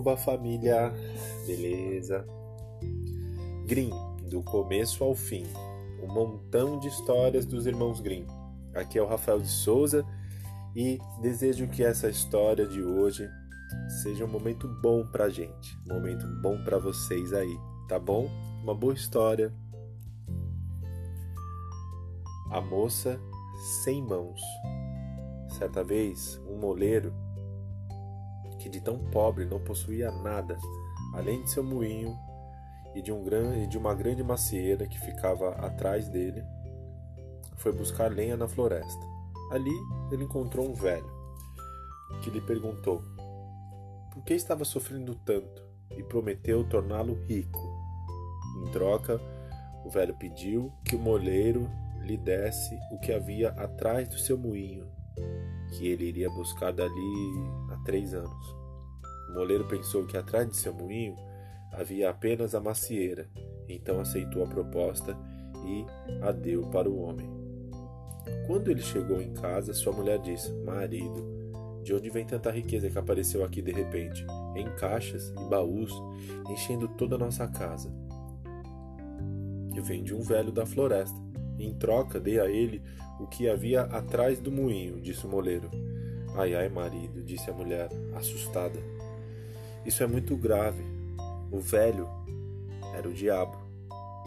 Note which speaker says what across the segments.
Speaker 1: Oba família, beleza? Grimm, do começo ao fim, um montão de histórias dos irmãos Grimm. Aqui é o Rafael de Souza e desejo que essa história de hoje seja um momento bom pra gente, um momento bom pra vocês aí, tá bom? Uma boa história. A moça sem mãos. Certa vez, um moleiro que de tão pobre não possuía nada, além de seu moinho e de, um de uma grande macieira que ficava atrás dele, foi buscar lenha na floresta. Ali ele encontrou um velho, que lhe perguntou por que estava sofrendo tanto e prometeu torná-lo rico. Em troca, o velho pediu que o moleiro lhe desse o que havia atrás do seu moinho, que ele iria buscar dali três anos. O moleiro pensou que atrás de seu moinho havia apenas a macieira, então aceitou a proposta e a deu para o homem. Quando ele chegou em casa, sua mulher disse: Marido, de onde vem tanta riqueza que apareceu aqui de repente, em caixas e baús, enchendo toda a nossa casa? Eu vem de um velho da floresta. Em troca, dei a ele o que havia atrás do moinho, disse o moleiro. Ai, ai, marido, disse a mulher, assustada. Isso é muito grave. O velho era o diabo.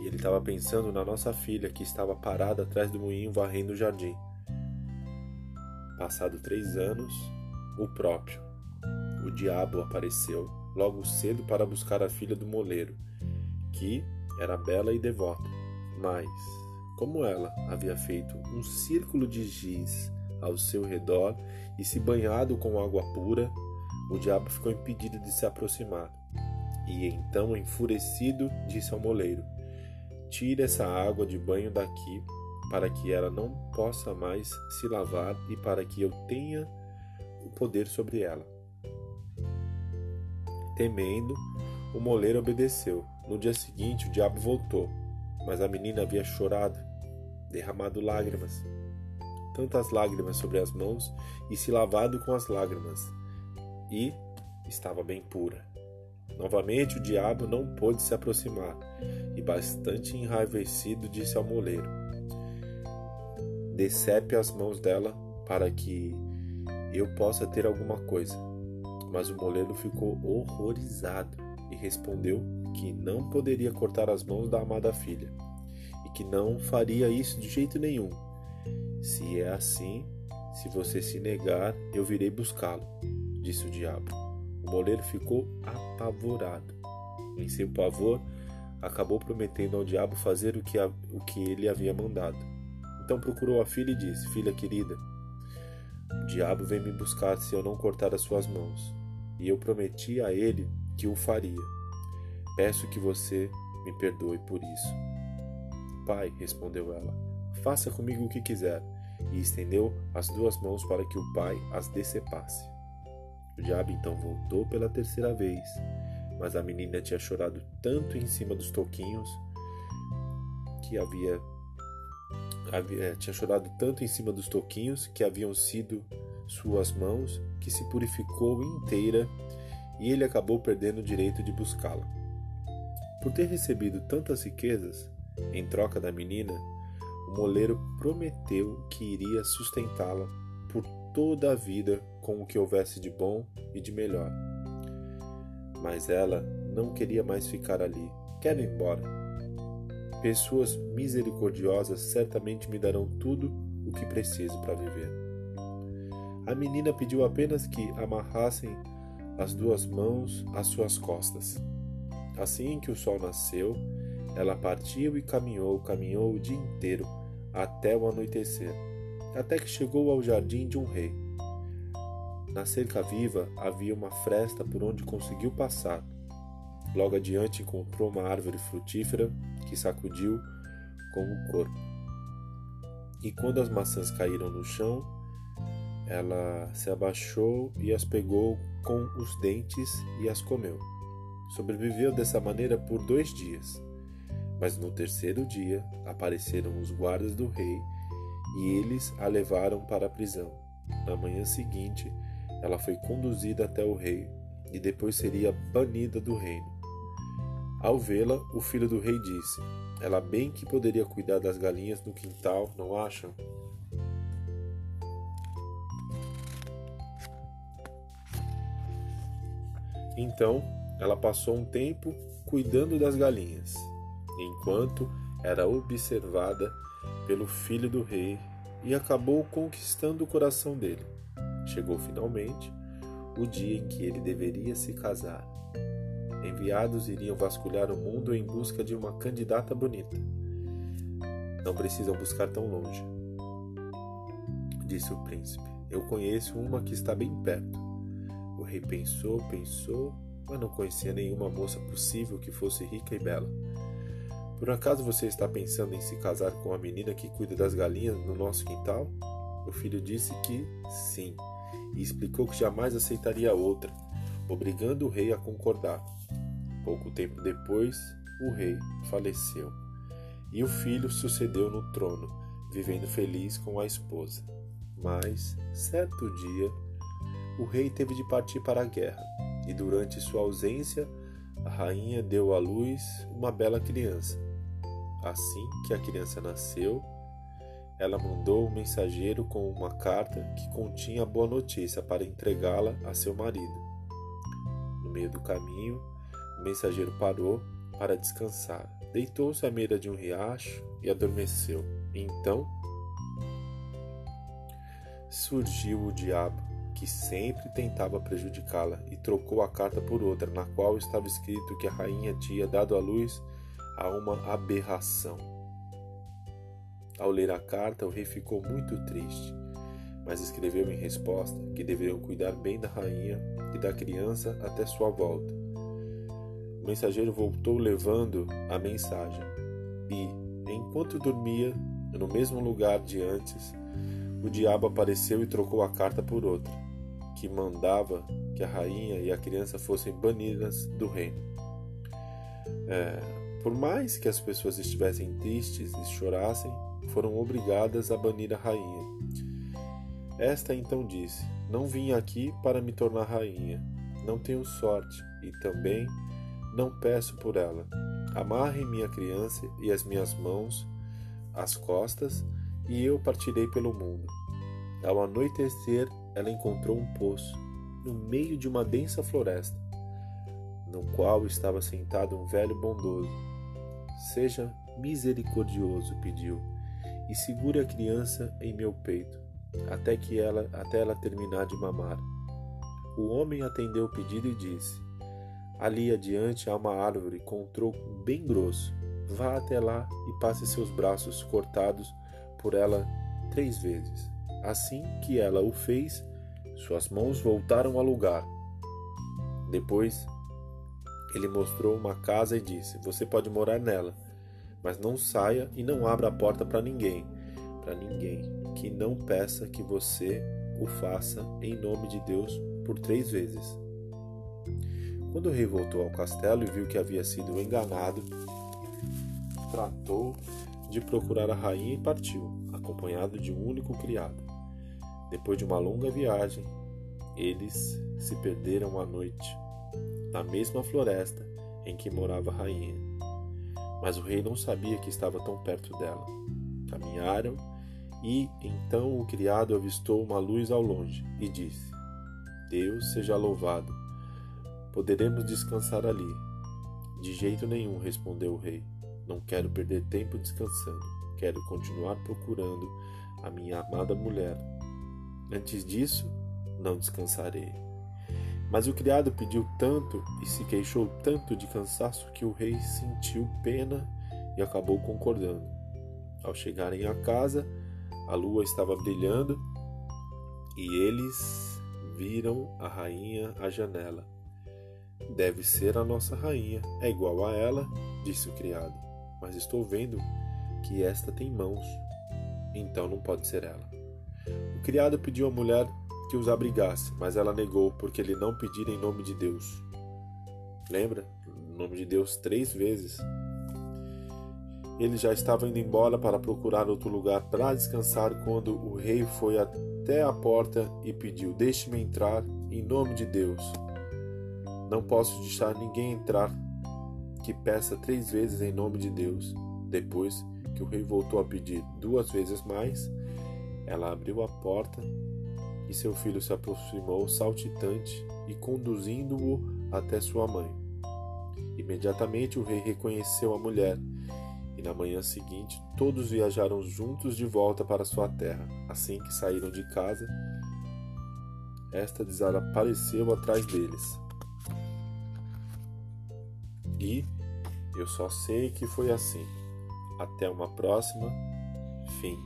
Speaker 1: E ele estava pensando na nossa filha que estava parada atrás do moinho varrendo o jardim. Passado três anos, o próprio, o diabo, apareceu logo cedo para buscar a filha do moleiro, que era bela e devota. Mas, como ela havia feito um círculo de giz ao seu redor e se banhado com água pura, o diabo ficou impedido de se aproximar. E então, enfurecido, disse ao moleiro: Tire essa água de banho daqui, para que ela não possa mais se lavar e para que eu tenha o poder sobre ela. Temendo, o moleiro obedeceu. No dia seguinte, o diabo voltou, mas a menina havia chorado, derramado lágrimas, tantas lágrimas sobre as mãos e se lavado com as lágrimas e estava bem pura. Novamente o diabo não pôde se aproximar e, bastante enraivecido, disse ao moleiro: Decepe as mãos dela para que eu possa ter alguma coisa. Mas o moleiro ficou horrorizado e respondeu que não poderia cortar as mãos da amada filha e que não faria isso de jeito nenhum. Se é assim, se você se negar, eu virei buscá-lo disse o diabo. O moleiro ficou apavorado. Em seu pavor, acabou prometendo ao diabo fazer o que, a, o que ele havia mandado. Então procurou a filha e disse: Filha querida, o diabo vem me buscar se eu não cortar as suas mãos. E eu prometi a ele que o faria. Peço que você me perdoe por isso. Pai, respondeu ela, faça comigo o que quiser. E estendeu as duas mãos para que o pai as decepasse. O diabo então voltou pela terceira vez, mas a menina tinha chorado tanto em cima dos toquinhos que havia, havia eh, tinha chorado tanto em cima dos toquinhos que haviam sido suas mãos que se purificou inteira e ele acabou perdendo o direito de buscá-la. Por ter recebido tantas riquezas, em troca da menina, o moleiro prometeu que iria sustentá-la por toda a vida com o que houvesse de bom e de melhor. Mas ela não queria mais ficar ali. Quero ir embora. Pessoas misericordiosas certamente me darão tudo o que preciso para viver. A menina pediu apenas que amarrassem as duas mãos às suas costas. Assim que o sol nasceu, ela partiu e caminhou, caminhou o dia inteiro até o anoitecer até que chegou ao jardim de um rei. Na cerca viva havia uma fresta por onde conseguiu passar. Logo adiante encontrou uma árvore frutífera que sacudiu com o corpo. E quando as maçãs caíram no chão, ela se abaixou e as pegou com os dentes e as comeu. Sobreviveu dessa maneira por dois dias. Mas no terceiro dia apareceram os guardas do rei e eles a levaram para a prisão. Na manhã seguinte, ela foi conduzida até o rei e depois seria banida do reino. Ao vê-la, o filho do rei disse: Ela bem que poderia cuidar das galinhas no quintal, não acham? Então ela passou um tempo cuidando das galinhas, enquanto era observada pelo filho do rei e acabou conquistando o coração dele. Chegou finalmente o dia em que ele deveria se casar. Enviados iriam vasculhar o mundo em busca de uma candidata bonita. Não precisam buscar tão longe, disse o príncipe. Eu conheço uma que está bem perto. O rei pensou, pensou, mas não conhecia nenhuma moça possível que fosse rica e bela. Por acaso você está pensando em se casar com a menina que cuida das galinhas no nosso quintal? O filho disse que sim, e explicou que jamais aceitaria outra, obrigando o rei a concordar. Pouco tempo depois, o rei faleceu, e o filho sucedeu no trono, vivendo feliz com a esposa. Mas, certo dia, o rei teve de partir para a guerra, e durante sua ausência, a rainha deu à luz uma bela criança. Assim que a criança nasceu, ela mandou um mensageiro com uma carta que continha a boa notícia para entregá-la a seu marido. No meio do caminho, o mensageiro parou para descansar. Deitou-se à beira de um riacho e adormeceu. Então surgiu o diabo, que sempre tentava prejudicá-la, e trocou a carta por outra, na qual estava escrito que a rainha tinha dado à luz a uma aberração. Ao ler a carta, o rei ficou muito triste, mas escreveu em resposta que deveriam cuidar bem da rainha e da criança até sua volta. O mensageiro voltou levando a mensagem, e, enquanto dormia, no mesmo lugar de antes, o diabo apareceu e trocou a carta por outra, que mandava que a rainha e a criança fossem banidas do reino. É, por mais que as pessoas estivessem tristes e chorassem, foram obrigadas a banir a rainha. Esta então disse: Não vim aqui para me tornar rainha. Não tenho sorte e também não peço por ela. Amarre minha criança e as minhas mãos às costas, e eu partirei pelo mundo. Ao anoitecer, ela encontrou um poço, no meio de uma densa floresta, no qual estava sentado um velho bondoso Seja misericordioso, pediu, e segure a criança em meu peito, até que ela até ela terminar de mamar. O homem atendeu o pedido e disse: Ali adiante há uma árvore com um tronco bem grosso. Vá até lá e passe seus braços cortados por ela três vezes. Assim que ela o fez, suas mãos voltaram ao lugar. Depois ele mostrou uma casa e disse: Você pode morar nela, mas não saia e não abra a porta para ninguém, para ninguém que não peça que você o faça em nome de Deus por três vezes. Quando o rei voltou ao castelo e viu que havia sido enganado, tratou de procurar a rainha e partiu, acompanhado de um único criado. Depois de uma longa viagem, eles se perderam à noite na mesma floresta em que morava a rainha. Mas o rei não sabia que estava tão perto dela. Caminharam e então o criado avistou uma luz ao longe e disse: Deus seja louvado. Poderemos descansar ali. De jeito nenhum, respondeu o rei. Não quero perder tempo descansando. Quero continuar procurando a minha amada mulher. Antes disso, não descansarei. Mas o criado pediu tanto e se queixou tanto de cansaço que o rei sentiu pena e acabou concordando. Ao chegarem à casa, a lua estava brilhando e eles viram a rainha à janela. Deve ser a nossa rainha, é igual a ela, disse o criado. Mas estou vendo que esta tem mãos, então não pode ser ela. O criado pediu à mulher que os abrigasse, mas ela negou, porque ele não pedira em nome de Deus. Lembra? Em nome de Deus três vezes. Ele já estava indo embora para procurar outro lugar para descansar quando o rei foi até a porta e pediu: Deixe-me entrar em nome de Deus. Não posso deixar ninguém entrar que peça três vezes em nome de Deus. Depois que o rei voltou a pedir duas vezes mais, ela abriu a porta e seu filho se aproximou saltitante e conduzindo-o até sua mãe. Imediatamente o rei reconheceu a mulher e na manhã seguinte todos viajaram juntos de volta para sua terra. Assim que saíram de casa, esta desapareceu atrás deles. E eu só sei que foi assim. Até uma próxima. Fim.